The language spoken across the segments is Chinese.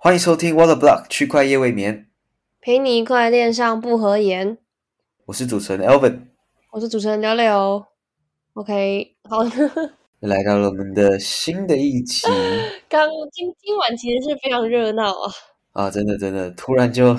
欢迎收听 Water Block 区块夜未眠，陪你一块恋上不合言。我是主持人 Elvin，我是主持人柳柳。OK，好，来到了我们的新的一期 刚今今晚其实是非常热闹啊，啊！真的真的，突然就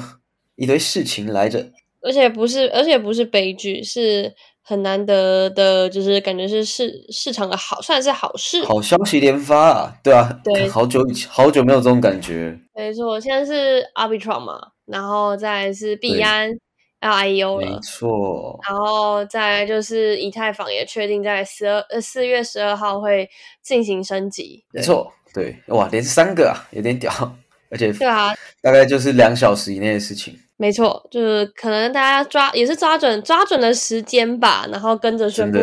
一堆事情来着，而且不是，而且不是悲剧，是很难得的，就是感觉是市市场的好，算是好事。好消息连发啊！对啊，对好久以前好久没有这种感觉，没错，现在是 Arbitrum 嘛，然后再来是币对安 LIEO 没，错，然后再来就是以太坊也确定在十二呃四月十二号会进行升级。对没错，对，哇，连三个啊，有点屌，而且对啊，大概就是两小时以内的事情，没错，就是可能大家抓也是抓准抓准了时间吧，然后跟着宣布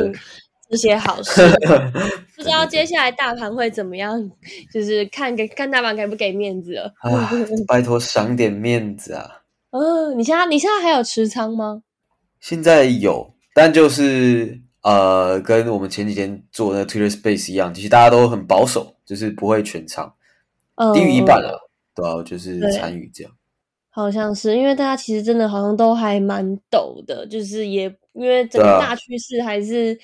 这些好 事。不知道接下来大盘会怎么样，就是看给看大盘给不给面子了。啊，拜托赏点面子啊！嗯，你现在你现在还有持仓吗？现在有，但就是呃，跟我们前几天做那个 Twitter Space 一样，其实大家都很保守，就是不会全场，嗯，低于一半了，对啊，就是对参与这样。好像是因为大家其实真的好像都还蛮抖的，就是也因为整个大趋势还是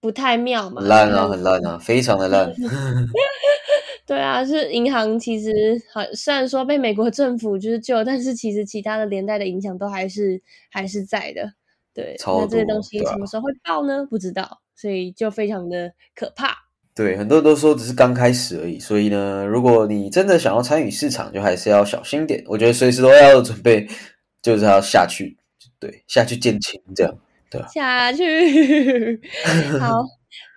不太妙嘛，很烂啊，很烂啊，非常的烂。对啊，是银行其实好，虽然说被美国政府就是救，但是其实其他的连带的影响都还是还是在的。对，那这些多东西什么时候会爆呢？不知道，所以就非常的可怕。对，很多人都说只是刚开始而已，所以呢，如果你真的想要参与市场，就还是要小心点。我觉得随时都要准备，就是要下去，对，下去见亲这样。对下去，好，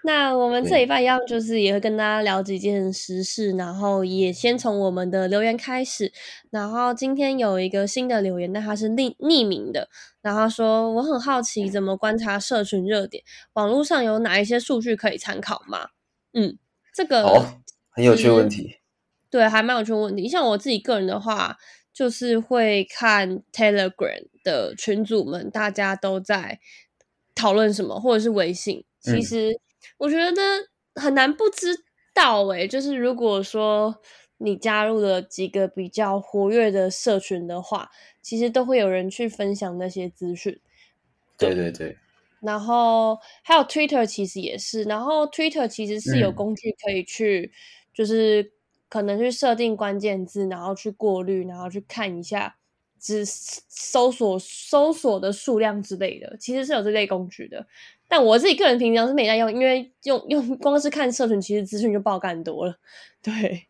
那我们这对一半一样，就是也会跟大家聊几件时事，然后也先从我们的留言开始。然后今天有一个新的留言，但它是匿匿名的，然后他说我很好奇怎么观察社群热点，网络上有哪一些数据可以参考吗？嗯，这个好，很有趣的问题。对，还蛮有趣的问题。像我自己个人的话，就是会看 Telegram 的群组们，大家都在讨论什么，或者是微信。其嗯实我觉得很难不知道诶、就是如果说你加入了几个比较活跃的社群的话，其实都会有人去分享那些资讯。对对对，然后还有 Twitter 其实也是，然后 Twitter 其实是有嗯工具可以去，就是可能去设定关键字，然后去过滤，然后去看一下只搜索搜索的数量之类的，其实是有这类工具的。但我自己个人平常是没在用，因为用用光是看社群，其实资讯就爆干多了。对，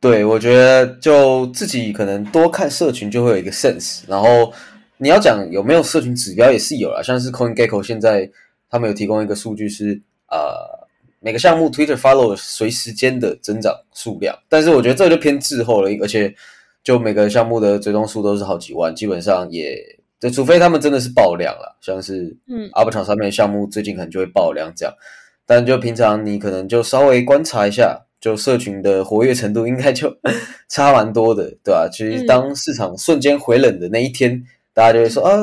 对，我觉得就自己可能多看社群就会有一个 sense，然后你要讲有没有社群指标也是有啦，像是 CoinGecko 现在他们有提供一个数据是呃每个项目 Twitter follow 随时间的增长数量，但是我觉得这就偏滞后了，而且就每个项目的追踪数都是好几万，基本上也就除非他们真的是爆量了，像是嗯。Up 场上面的项目最近可能就会爆量这样，但就平常你可能就稍微观察一下，就社群的活跃程度应该就 差蛮多的，对吧、其实嗯。当市场瞬间回冷的那一天，大家就会说啊，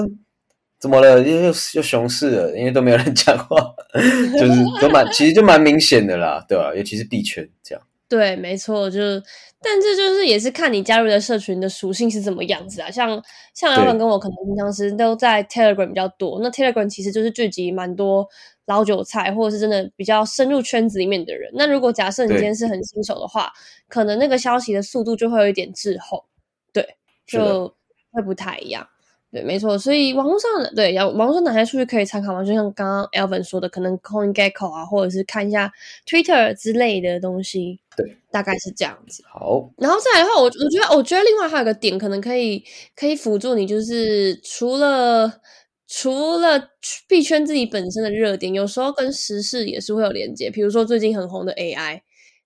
怎么了？又又又熊市了，因为都没有人讲话，就是都蛮其实就蛮明显的啦，对吧、尤其是币圈这样。对，没错，就是，但这就是也是看你加入的社群的属性是怎么样子啊。像像老板跟我可能平常时都在 Telegram 比较多，那 Telegram 其实就是聚集蛮多老韭菜或者是真的比较深入圈子里面的人。那如果假设你今天是很新手的话，可能那个消息的速度就会有一点滞后，对，就会不太一样。对，没错，所以网络上的对，要网络上哪些数据可以参考吗？就像刚刚 Elvin 说的，可能 CoinGecko 啊，或者是看一下 Twitter 之类的东西，对，大概是这样子。好，然后再来的话，我我觉得，我觉得另外还有一个点，可能可以可以辅助你，就是除了除了币圈自己本身的热点，有时候跟时事也是会有连接。比如说最近很红的 AI，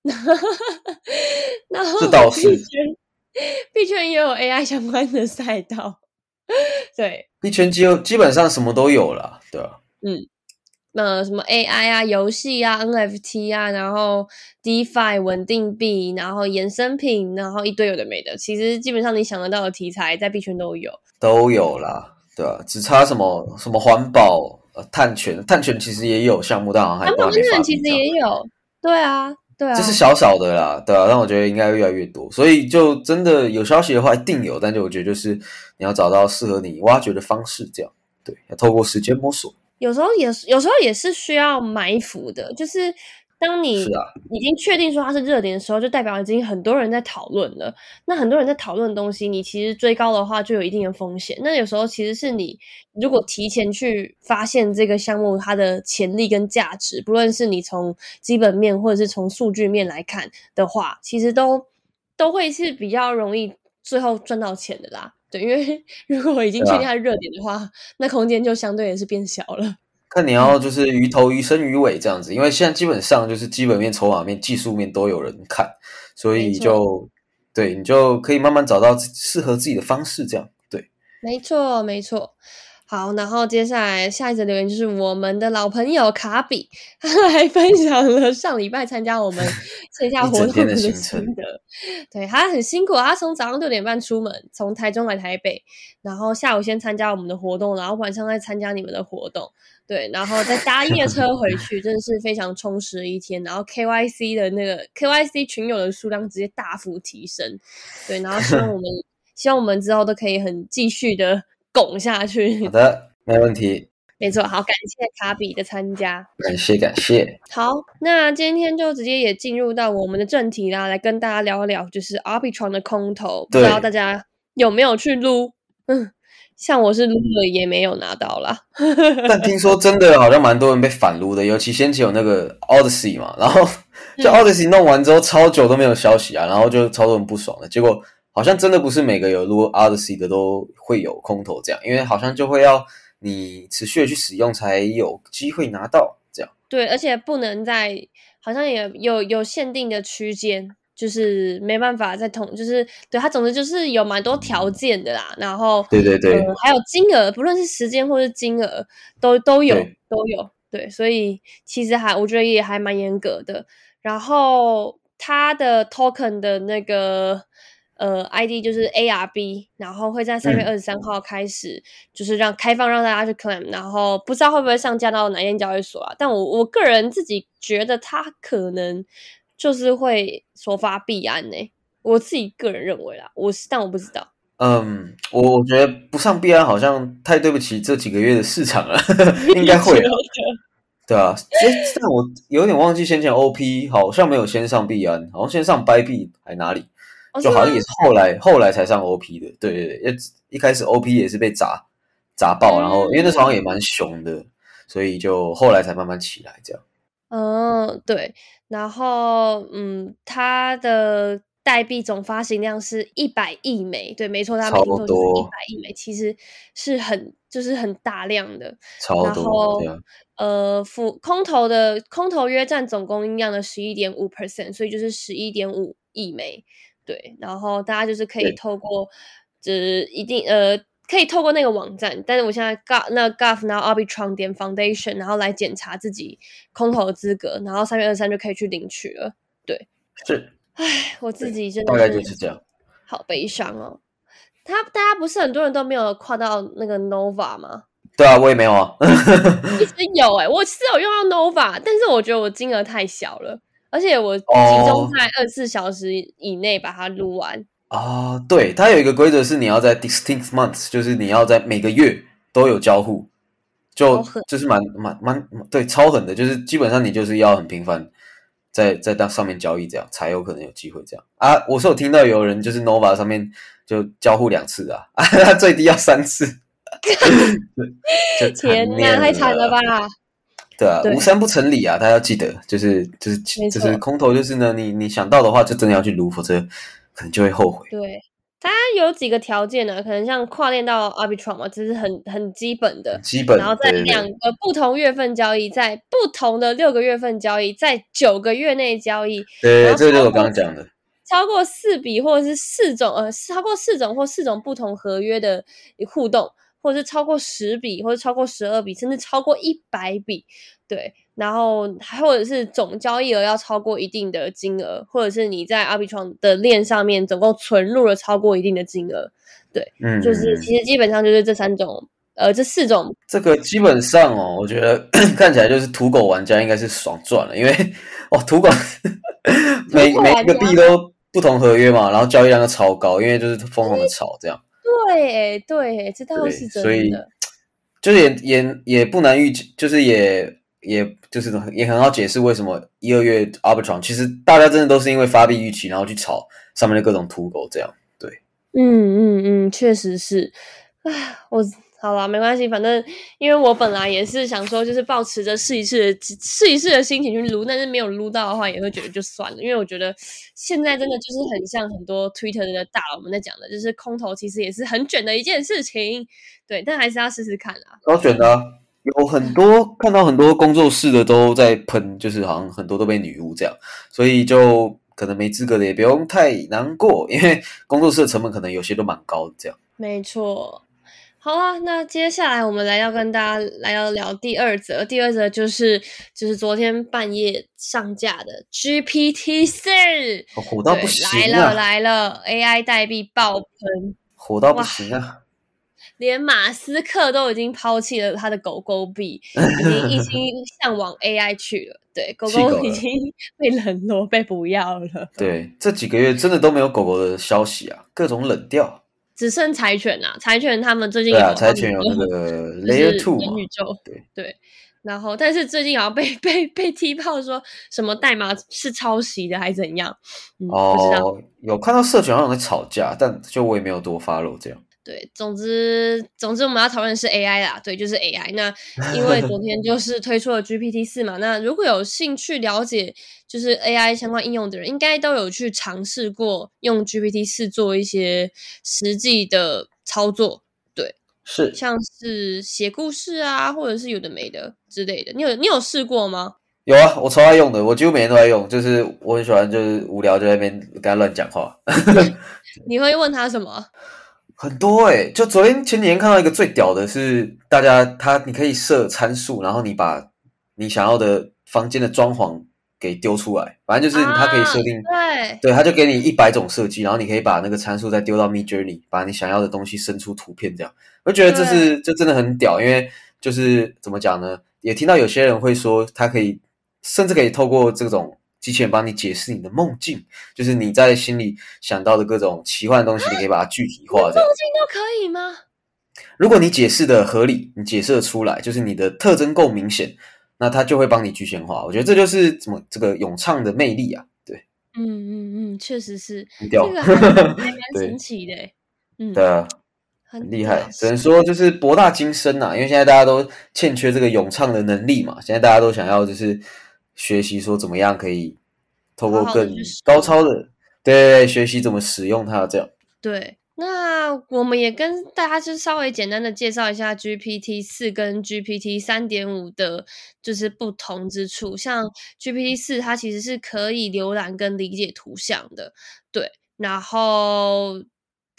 然后这倒是币圈币圈也有 AI 相关的赛道，对，币圈基基本上什么都有了，对吧、呃，什么 AI 啊、游戏啊、NFT 啊，然后 DeFi 稳定币，然后衍生品，然后一堆有的没的。其实基本上你想得到的题材，在币圈都有。都有啦，对吧、只差什么什么环保、呃碳权，碳权其实也有项目，但好像还环保其实也有，对啊，对啊，这是小小的啦，对啊，但我觉得应该越来越多，所以就真的有消息的话一定有，但就我觉得就是你要找到适合你挖掘的方式，这样对，要透过时间摸索。有时候也是，有时候也是需要埋伏的，就是当你已经确定说它是热点的时候，就代表已经很多人在讨论了。那很多人在讨论的东西，你其实追高的话就有一定的风险。那有时候其实是你如果提前去发现这个项目它的潜力跟价值，不论是你从基本面或者是从数据面来看的话，其实都都会是比较容易最后赚到钱的啦。对，因为如果已经确定它是热点的话，那空间就相对也是变小了。看你要就是鱼头鱼身鱼尾这样子，因为现在基本上就是基本面、筹码面、技术面都有人看，所以就对你就可以慢慢找到适合自己的方式，这样对。没错，没错。好，然后接下来下一则留言就是我们的老朋友卡比，他还分享了上礼拜参加我们 线下活动的心得。对他很辛苦，他从早上六点半出门，从台中来台北，然后下午先参加我们的活动，然后晚上再参加你们的活动。对，然后再搭夜车回去，真的是非常充实的一天。然后 KYC 的那个 KYC 群友的数量直接大幅提升。对，然后希望我们希望我们之后都可以很继续的拱下去好。的，没问题，没错，好，感谢卡比的参加。感谢感谢。好，那今天就直接也进入到我们的正题啦，来跟大家聊一聊，就是 Arbitron 的空投，不知道大家有没有去撸？嗯，像我是撸了，也没有拿到啦。但听说真的好像蛮多人被反撸的，尤其先前有那个 Odyssey 嘛，然后就嗯 Odyssey 弄完之后超久都没有消息啊，然后就超多人不爽了。结果好像真的不是每个有撸 Odyssey 的都会有空投这样，因为好像就会要你持续的去使用才有机会拿到这样。对，而且不能在，好像也有有限定的区间，就是没办法在同，就是对它，总之就是有蛮多条件的啦。然后对对对，呃，还有金额，不论是时间或是金额，都都有都有。对，所以其实还我觉得也还蛮严格的。然后它的 token 的那个呃 ID 就是 ARB，然后会在三月嗯二十三号开始，就是让开放让大家去 claim，然后不知道会不会上架到哪间交易所啊？但我我个人自己觉得它可能就是会首发币安呢、我自己个人认为啦，我是但我不知道。嗯，我我觉得不上币安好像太对不起这几个月的市场了，应该会啊。对啊，诶但我有点忘记先前 OP 好像没有先上币安，好像先上 b 币还哪里，哦就好像也是后来后来才上 OP 的。对对对，一一开始 OP 也是被砸砸爆，然后因为那时候好像也蛮熊的，所以就后来才慢慢起来这样。嗯，对，然后嗯，它的代币总发行量是一百亿枚，对，没错，它每超天都是一百亿枚，其实是很就是很大量的。然超多后对啊，呃，负空投的空头约占总供应量的十一点五 percent，所以就是十一点五亿枚。对，然后大家就是可以透过就是一定呃，可以透过那个网站，但是我现在 gov 那 gov 然后 arbitron 点 foundation，然后来检查自己空投的资格，然后三月二三就可以去领取了。对是唉，我自己真的大概就是这样。好悲伤哦。他大家不是很多人都没有跨到那个 Nova 吗？对啊，我也没有啊。一直有哎、我是有用到 Nova，但是我觉得我金额太小了，而且我集中哦在二十四小时以内把它录完。啊，对，它有一个规则是你要在 distinct months，就是你要在每个月都有交互，就就是蛮蛮蛮对超狠的，就是基本上你就是要很频繁在在当上面交易，这样才有可能有机会这样啊。我是有听到有人就是 Nova 上面就交互两次啊，啊，最低要三次，就天哪，太惨了吧！！对啊，对无三不成理啊，大家要记得，就是就是就是空头，就是呢，你你想到的话，就真的要去撸，否则可能就会后悔。对，它有几个条件呢？可能像跨链到 Arbitrum 嘛，这是很很基本的。基本，然后在两个不同月份交易，在不同的六个月份交易，在九个月内交易，对这个就是我刚刚讲的。超过四笔或者是四种呃，超过四种或四种不同合约的互动，或者是超过十笔，或者超过十二笔，甚至超过一百笔，对。然后还或者是总交易额要超过一定的金额，或者是你在 Arbitron 的链上面总共存入了超过一定的金额，对嗯，就是嗯其实基本上就是这三种呃，这四种这个基本上哦，我觉得 看起来就是土狗玩家应该是爽赚了，因为哦，土狗每每一个币都不同合约嘛，然后交易量都超高，因为就是疯狂的炒这样。对，对，这倒是真的。所以就是也也也不难预计，就是也也就是也很好解释为什么一二月 Arbitron 其实大家真的都是因为发币预期，然后去炒上面的各种土狗这样。对，嗯嗯嗯，确实是。啊，我。好啦，没关系，反正因为我本来也是想说，就是保持着试一试、试一试的心情去撸，但是没有撸到的话，也会觉得就算了。因为我觉得现在真的就是很像很多 Twitter 的大佬们在讲的，就是空头其实也是很卷的一件事情。对，但还是要试试看啦。超卷的，有很多看到很多工作室的都在喷，就是好像很多都被女巫这样，所以就可能没资格的也不用太难过，因为工作室的成本可能有些都蛮高的这样。没错。好啊，那接下来我们来要跟大家来要聊第二则，第二则就是就是昨天半夜上架的 GPT 四，火到不行来了来了，AI 代币爆喷，火到不行啊！连马斯克都已经抛弃了他的狗狗币，已经一心向往 AI 去了。对，狗狗已经被冷落，被不要了。对，这几个月真的都没有狗狗的消息啊，各种冷掉。只剩柴犬啊，柴犬他们最近有柴犬有那个 Layer Two 元宇宙，对对，然后但是最近好像被 被被踢爆说什么代码是抄袭的还是怎样？哦，有看到社群好像在吵架，但就我也没有多 follow 这样。对，总之，总之我们要讨论的是 AI 啦，对，就是 AI。那因为昨天就 是推出了 GPT 四嘛，那如果有兴趣了解就是 AI 相关应用的人，应该都有去尝试过用 GPT 四做一些实际的操作，对，是，像是写故事啊，或者是有的没的之类的。你有你有试过吗？有啊，我超爱用的，我几乎每天都在用，就是我很喜欢，就是无聊就在那边跟他乱讲话。你会问他什么？很多哎，就昨天前几天看到一个最屌的是，大家他你可以设参数，然后你把你想要的房间的装潢给丢出来，反正就是它可以设定，对，对，他就给你一百种设计，然后你可以把那个参数再丢到 Mid Journey，把你想要的东西生出图片，这样，我觉得这是这真的很屌，因为就是怎么讲呢？也听到有些人会说，他可以甚至可以透过这种。机器人帮你解释你的梦境，就是你在心里想到的各种奇幻的东西，你可以把它具体化。梦境都可以吗？如果你解释的合理，你解释的出来，就是你的特征够明显，那它就会帮你具象化。我觉得这就是怎么这个咏唱的魅力啊！对，嗯嗯嗯，确实是，这个 还蛮 神奇的。嗯，对啊，很厉害，只能说就是博大精深呐。因为现在大家都欠缺这个咏唱的能力嘛，现在大家都想要就是。学习说怎么样可以透过更高超的对学习怎么使用它这样对，那我们也跟大家就稍微简单的介绍一下 GPT 四跟 GPT 三点五的就是不同之处。像 GPT 四它其实是可以浏览跟理解图像的，对，然后。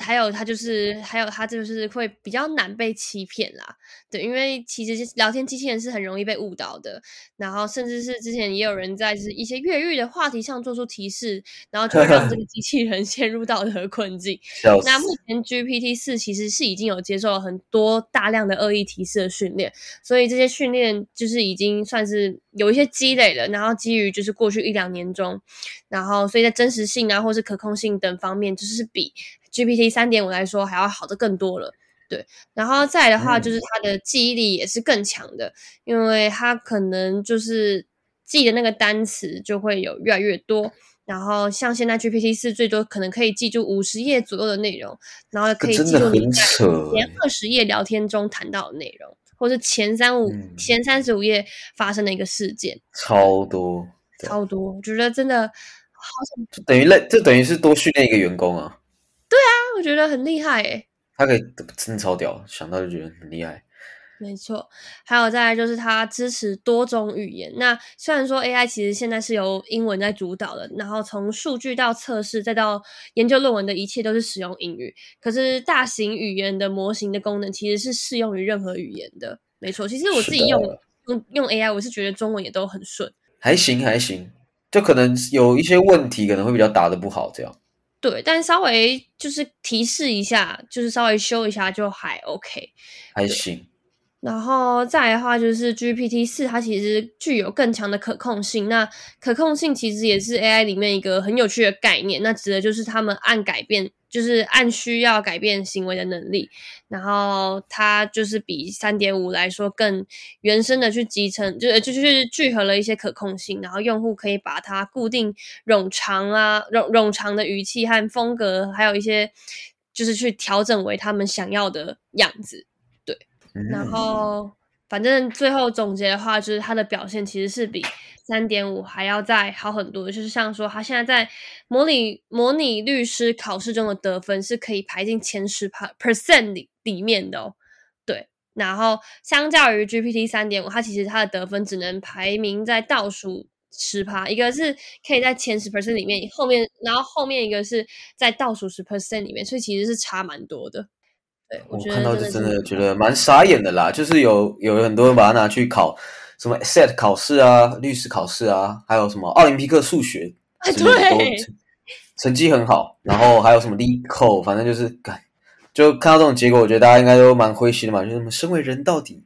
还有他就是，还有他就是会比较难被欺骗啦，对，因为其实聊天机器人是很容易被误导的，然后甚至是之前也有人在就是一些越狱的话题上做出提示，然后就让这个 机器人陷入道德困境。那目前 GPT 四其实是已经有接受了很多大量的恶意提示的训练，所以这些训练就是已经算是有一些积累了，然后基于就是过去一两年中，然后所以在真实性啊或是可控性等方面，就是比。GPT 三点五来说还要好的更多了，对，然后再的话就是他的记忆力也是更强的，因为他可能就是记的那个单词就会有越来越多，然后像现在 GPT 四最多可能可以记住五十页左右的内容，然后可以记住你在前二十页聊天中谈到的内容，或是前三五前三十五页发生的一个事件，超多超多，我觉得真的好就等于累，这等于是多训练一个员工啊。觉得很厉害诶。他可以真的超屌，想到就觉得很厉害。没错，还有再来就是它支持多种语言。那虽然说 AI 其实现在是由英文在主导的，然后从数据到测试再到研究论文的一切都是使用英语。可是大型语言的模型的功能其实是适用于任何语言的。没错，其实我自己用用用 AI，我是觉得中文也都很顺。还行还行，就可能有一些问题可能会比较答的不好这样。对，但稍微就是提示一下，就是稍微修一下就还 OK，还行。然后再来的话，就是 GPT 四，它其实具有更强的可控性。那可控性其实也是 AI 里面一个很有趣的概念。那指的就是他们按改变，就是按需要改变行为的能力。然后它就是比三点五来说更原生的去集成，就就是聚合了一些可控性。然后用户可以把它固定冗长啊、冗冗长的语气和风格，还有一些就是去调整为他们想要的样子。然后，反正最后总结的话，就是他的表现其实是比三点五还要再好很多。就是像说，他现在在模拟模拟律师考试中的得分是可以排进前十 percent 里里面的哦。对，然后相较于 GPT 三点五，它其实它的得分只能排名在倒数十趴，一个是可以在前十 percent 里面，后面然后后面一个是在倒数十 percent 里面，所以其实是差蛮多的。我看到就真的觉得蛮傻眼的啦，就是有有很多人把它拿去考什么 SAT 考试啊、律师考试啊，还有什么奥林匹克数学，对，成绩很好。然后还有什么 LeetCode，反正就是干，就看到这种结果，我觉得大家应该都蛮灰心的嘛。就是身为人到底。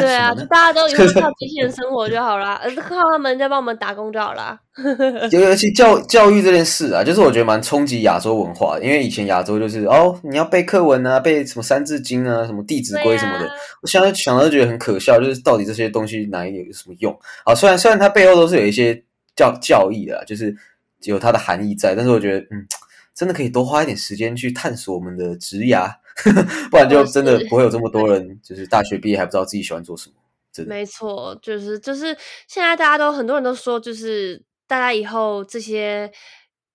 对啊，就大家都以后靠机器人生活就好了，靠他们在帮我们打工就好了。尤其教教育这件事啊，就是我觉得蛮冲击亚洲文化，因为以前亚洲就是哦，你要背课文啊，背什么三字经啊，什么弟子规什么的。我现在想到觉得很可笑，就是到底这些东西哪一点有什么用啊？虽然虽然它背后都是有一些教教义的，就是有它的含义在，但是我觉得嗯，真的可以多花一点时间去探索我们的职涯。不然就真的不会有这么多人，就是大学毕业还不知道自己喜欢做什么。真的，没错，就是就是现在大家都很多人都说，就是大家以后这些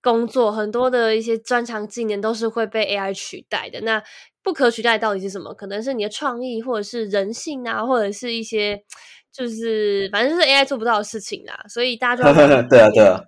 工作很多的一些专长技能都是会被 AI 取代的。那不可取代到底是什么？可能是你的创意，或者是人性啊，或者是一些就是反正就是 AI 做不到的事情啦。所以大家就 对啊，对啊。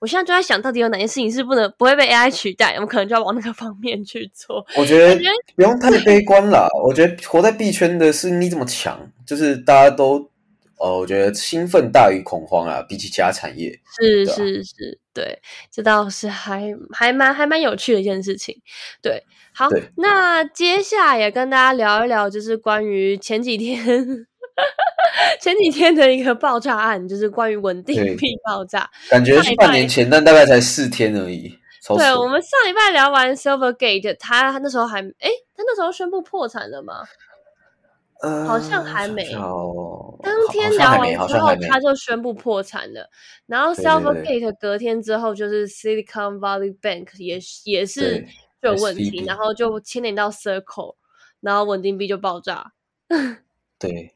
我现在就在想到底有哪些事情是不能不会被 AI 取代，我们可能就要往那个方面去做。我觉得不用太悲观了。我觉得活在币圈的是你这么强，就是大家都呃，我觉得兴奋大于恐慌啊，比起其他产业。是是是，对，这倒是还还蛮还蛮有趣的一件事情。对，好，那接下来也跟大家聊一聊，就是关于前几天。前几天的一个爆炸案，就是关于稳定币爆炸，感觉是半年前，但大概才四天而已。对，我们上礼拜聊完 Silvergate，他那时候还哎，他那时候宣布破产了吗？呃，好像还没。当天聊完之后，他就宣布破产了。然后 Silvergate 隔天之后，就是 Silicon Valley Bank 也也是就有问题，然后就牵连到 Circle，然后稳定币就爆炸。对。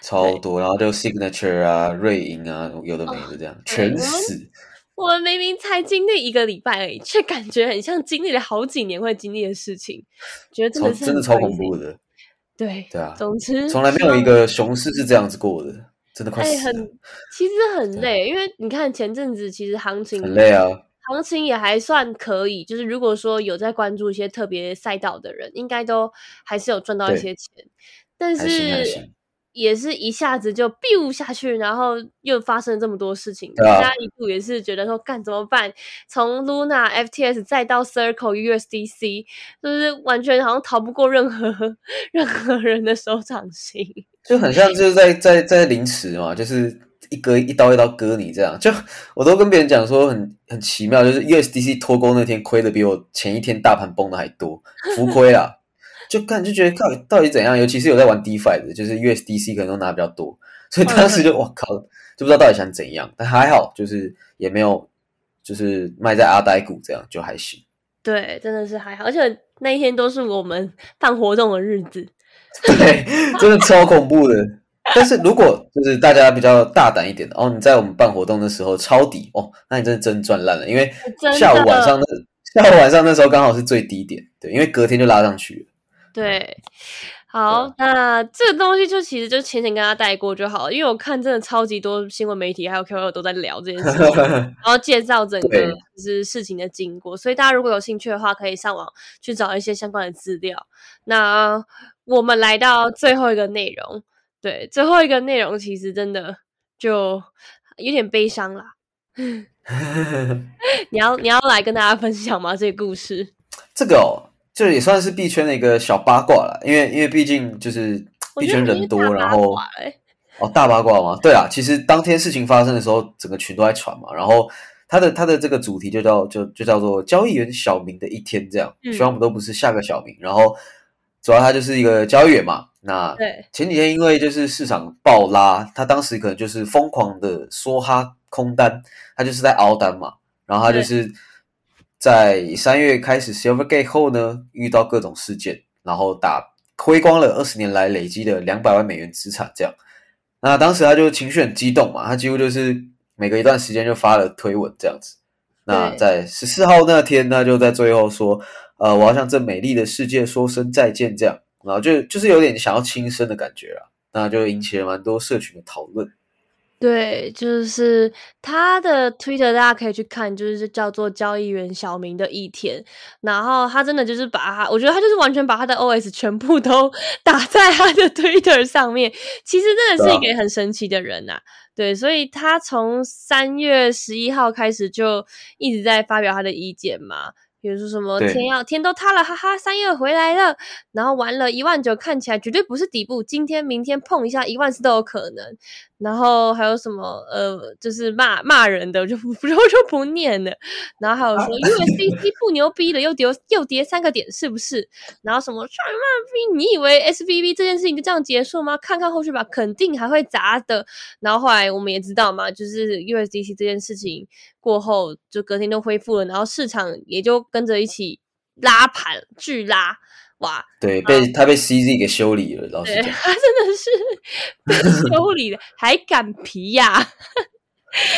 超多，然后就 signature 啊、瑞银啊，有的没的这样，全死。我们明明才经历一个礼拜而已，却感觉很像经历了好几年会经历的事情，觉得真的是真的超恐怖的。对对啊，总之从来没有一个熊市是这样子过的，真的快死了。其实很累，因为你看前阵子其实行情很累啊，行情也还算可以，就是如果说有在关注一些特别赛道的人，应该都还是有赚到一些钱，但是。也是一下子就 biu 下去，然后又发生这么多事情，大家一度也是觉得说干怎么办？从 Luna FTS 再到 Circle USDC，就是完全好像逃不过任何任何人的手掌心，就很像就是在在在凌迟嘛，就是一割一刀一刀割你这样。就我都跟别人讲说很很奇妙，就是 USDC 脱钩那天亏的比我前一天大盘崩的还多，浮亏啊。就看就觉得到底到底怎样，尤其是有在玩 DeFi 的，就是 USDC 可能都拿比较多，所以当时就我靠，就不知道到底想怎样。但还好，就是也没有就是卖在阿呆股这样，就还行。对，真的是还好，而且那一天都是我们办活动的日子。对，真的超恐怖的。但是如果就是大家比较大胆一点的哦，你在我们办活动的时候抄底哦，那你真的真赚烂了，因为下午晚上那下午晚上那时候刚好是最低点，对，因为隔天就拉上去了。对，好，那这个东西就其实就浅浅跟他带过就好了，因为我看真的超级多新闻媒体还有 QQ 都在聊这件事情，然后介绍整个就是事情的经过，所以大家如果有兴趣的话，可以上网去找一些相关的资料。那我们来到最后一个内容，对，最后一个内容其实真的就有点悲伤啦。你要你要来跟大家分享吗？这个故事？这个哦，就也算是币圈的一个小八卦了，因为因为毕竟就是币圈人多，然后哦大八卦嘛，对啊，其实当天事情发生的时候，整个群都在传嘛，然后他的他的这个主题就叫就就叫做交易员小明的一天，这样，希望我们都不是下个小明，然后主要他就是一个交易员嘛，那前几天因为就是市场暴拉，他当时可能就是疯狂的梭哈空单，他就是在熬单嘛，然后他就是。在三月开始 Silvergate 后呢，遇到各种事件，然后打亏光了二十年来累积的两百万美元资产，这样。那当时他就情绪很激动嘛，他几乎就是每隔一段时间就发了推文这样子。那在十四号那天，他就在最后说：“呃，我要向这美丽的世界说声再见。”这样，然后就就是有点想要轻生的感觉了，那就引起了蛮多社群的讨论。对，就是他的 Twitter，大家可以去看，就是叫做交易员小明的一天。然后他真的就是把他，我觉得他就是完全把他的 OS 全部都 打在他的 Twitter 上面。其实真的是一个很神奇的人呐。对，所以他从三月十一号开始就一直在发表他的意见嘛。比如说什么天要天都塌了，哈哈，三月回来了，然后完了一万九看起来绝对不是底部，今天明天碰一下一万四都有可能。然后还有什么呃，就是骂骂人的，我就不 就就不念了。然后还有说 USDC 不牛逼的，又跌又跌三个点，是不是？然后什么你以为 SVB 这件事情就这样结束吗？看看后续吧，肯定还会砸的。然后后来我们也知道嘛，就是 USDC 这件事情过后，就隔天就恢复了，然后市场也就跟着一起拉盘巨拉。哇，对，被他被 CZ 给修理了，老师讲，他真的是 被修理了，还敢皮呀？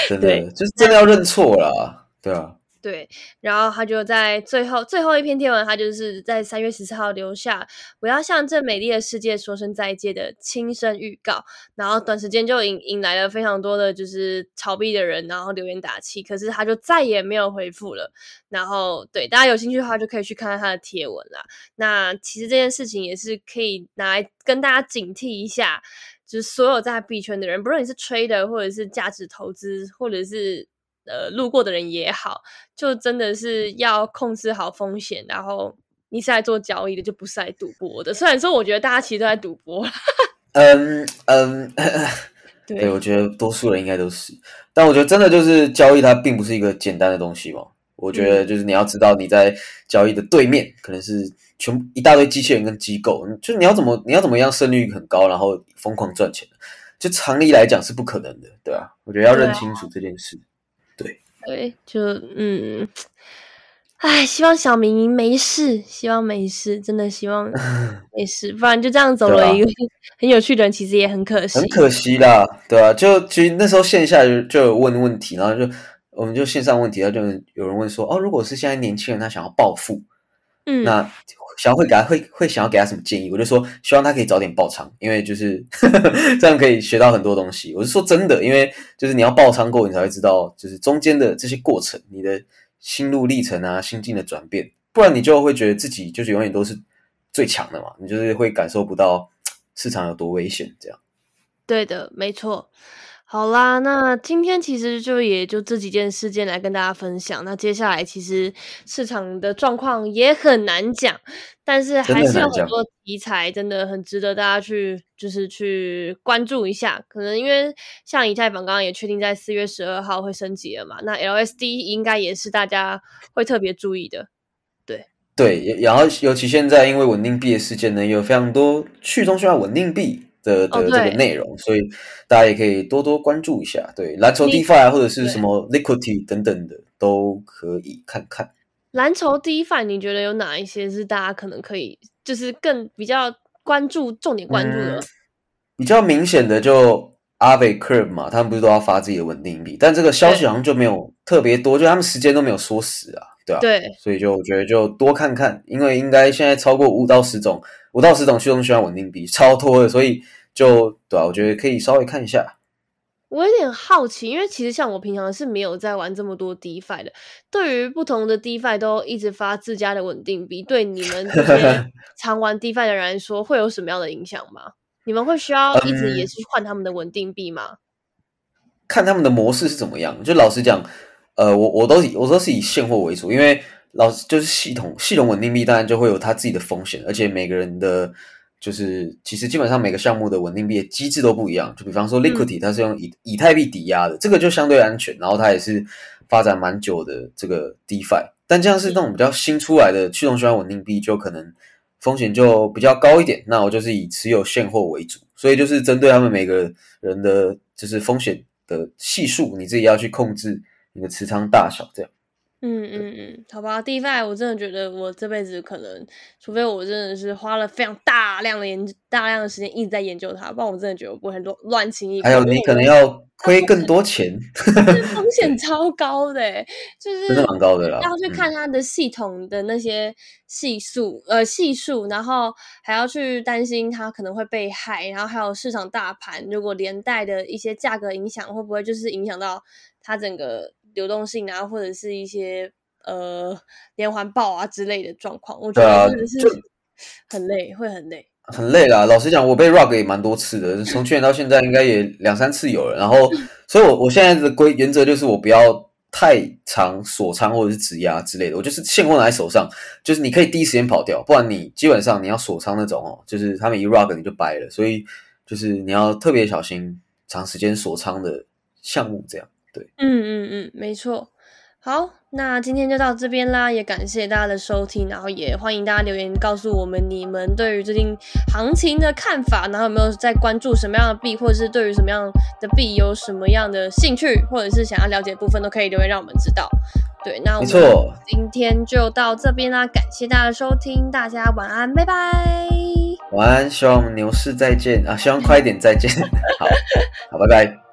真的，就是真的要认错了，对啊。对，然后他就在最后最后一篇贴文，他就是在三月十四号留下“我要向这美丽的世界说声再见”的轻声预告，然后短时间就引引来了非常多的就是炒币的人，然后留言打气。可是他就再也没有回复了。然后对大家有兴趣的话，就可以去看看他的贴文啦。那其实这件事情也是可以拿来跟大家警惕一下，就是所有在币圈的人，不论你是 trader 或者是价值投资，或者是。呃，路过的人也好，就真的是要控制好风险。然后你是来做交易的，就不是来赌博的。虽然说，我觉得大家其实都在赌博。嗯嗯，对，我觉得多数人应该都是。但我觉得真的就是交易，它并不是一个简单的东西嘛。我觉得就是你要知道，你在交易的对面可能是全一大堆机器人跟机构，就你要怎么你要怎么样胜率很高，然后疯狂赚钱，就常理来讲是不可能的，对啊，我觉得要认清楚这件事。对对，就嗯，哎，希望小明没事，希望没事，真的希望 没事，不然就这样走了一个 很有趣的人，其实也很可惜，很可惜啦，对啊，就其实那时候线下就就有问问题，然后就我们就线上问题，然后就有人问说，哦，如果是现在年轻人他想要暴富，嗯，那。想要会给他会会想要给他什么建议？我就说希望他可以早点爆仓，因为就是 这样可以学到很多东西。我是说真的，因为就是你要爆仓过，你才会知道就是中间的这些过程，你的心路历程啊，心境的转变，不然你就会觉得自己就是永远都是最强的嘛，你就是会感受不到 市场有多危险。这样，对的，没错。好啦，那今天其实就也就这几件事件来跟大家分享。那接下来其实市场的状况也很难讲，但是还是有很多题材真的很值得大家去就是去关注一下。可能因为像以太坊刚刚也确定在四月十二号会升级了嘛，那 LSD 应该也是大家会特别注意的。对对，然后尤其现在因为稳定币的事件呢，有非常多去中心化稳定币。的的这个内容，所以大家也可以多多关注一下。对，蓝筹 DeFi 啊，或者是什么 Liquidity 等等的，都可以看看。蓝筹 DeFi，你觉得有哪一些是大家可能可以，就是更比较关注、重点关注的？比较明显的就 Aave Curve 嘛，他们不是都要发自己的稳定币，但这个消息好像就没有特别多，就他们时间都没有说死啊，对吧？对，所以就我觉得就多看看，因为应该现在超过五到十种。五到十种驱动需要稳定币超多的，所以就对啊，我觉得可以稍微看一下。我有点好奇，因为其实像我平常是没有在玩这么多 DeFi 的。对于不同的 DeFi 都一直发自家的稳定币，对你们这些 常玩 DeFi 的人来说，会有什么样的影响吗？你们会需要一直也是换他们的稳定币吗？看他们的模式是怎么样。就老实讲，呃，我我都以我都是以现货为主，因为老就是系统系统稳定币当然就会有它自己的风险，而且每个人的就是其实基本上每个项目的稳定币的机制都不一样。就比方说 Liquidity 它是用以以太币抵押的，这个就相对安全，然后它也是发展蛮久的这个 DeFi。但这样是那种比较新出来的驱动循环稳定币，就可能风险就比较高一点。那我就是以持有现货为主，所以就是针对他们每个人的就是风险的系数，你自己要去控制你的持仓大小，这样。嗯嗯嗯，好吧，DeFi 我真的觉得我这辈子可能，除非我真的是花了非常大量的研大量的时间一直在研究它，不然我真的觉得我不会乱乱轻易。还有你可能要 亏更多钱，风险超高的，就是真的蛮高的啦。要去看它的系统的那些系数呃系数，然后还要去担心它可能会被害，然后还有市场大盘如果连带的一些价格影响，会不会就是影响到它整个。流动性啊，或者是一些呃连环爆啊之类的状况，我觉得真的是很累，会很累，很累啦。老实讲，我被 rug 也蛮多次的，从去年到现在应该也两三次有了。然后，所以我我现在的规原则就是我不要太长锁仓或者是质押之类的，我就是现货拿在手上，就是你可以第一时间跑掉，不然你基本上你要锁仓那种哦，就是他们一 rug 你就掰了。所以就是你要特别小心长时间锁仓的项目这样。对，嗯嗯嗯，没错。好，那今天就到这边啦，也感谢大家的收听，然后也欢迎大家留言告诉我们你们对于最近行情的看法，然后有没有在关注什么样的币，或者是对于什么样的币有什么样的兴趣，或者是想要了解部分，都可以留言让我们知道。对，那我们今天就到这边啦，感谢大家的收听，大家晚安，拜拜。晚安，希望牛市再见啊，希望快一点再见。好，好，拜拜。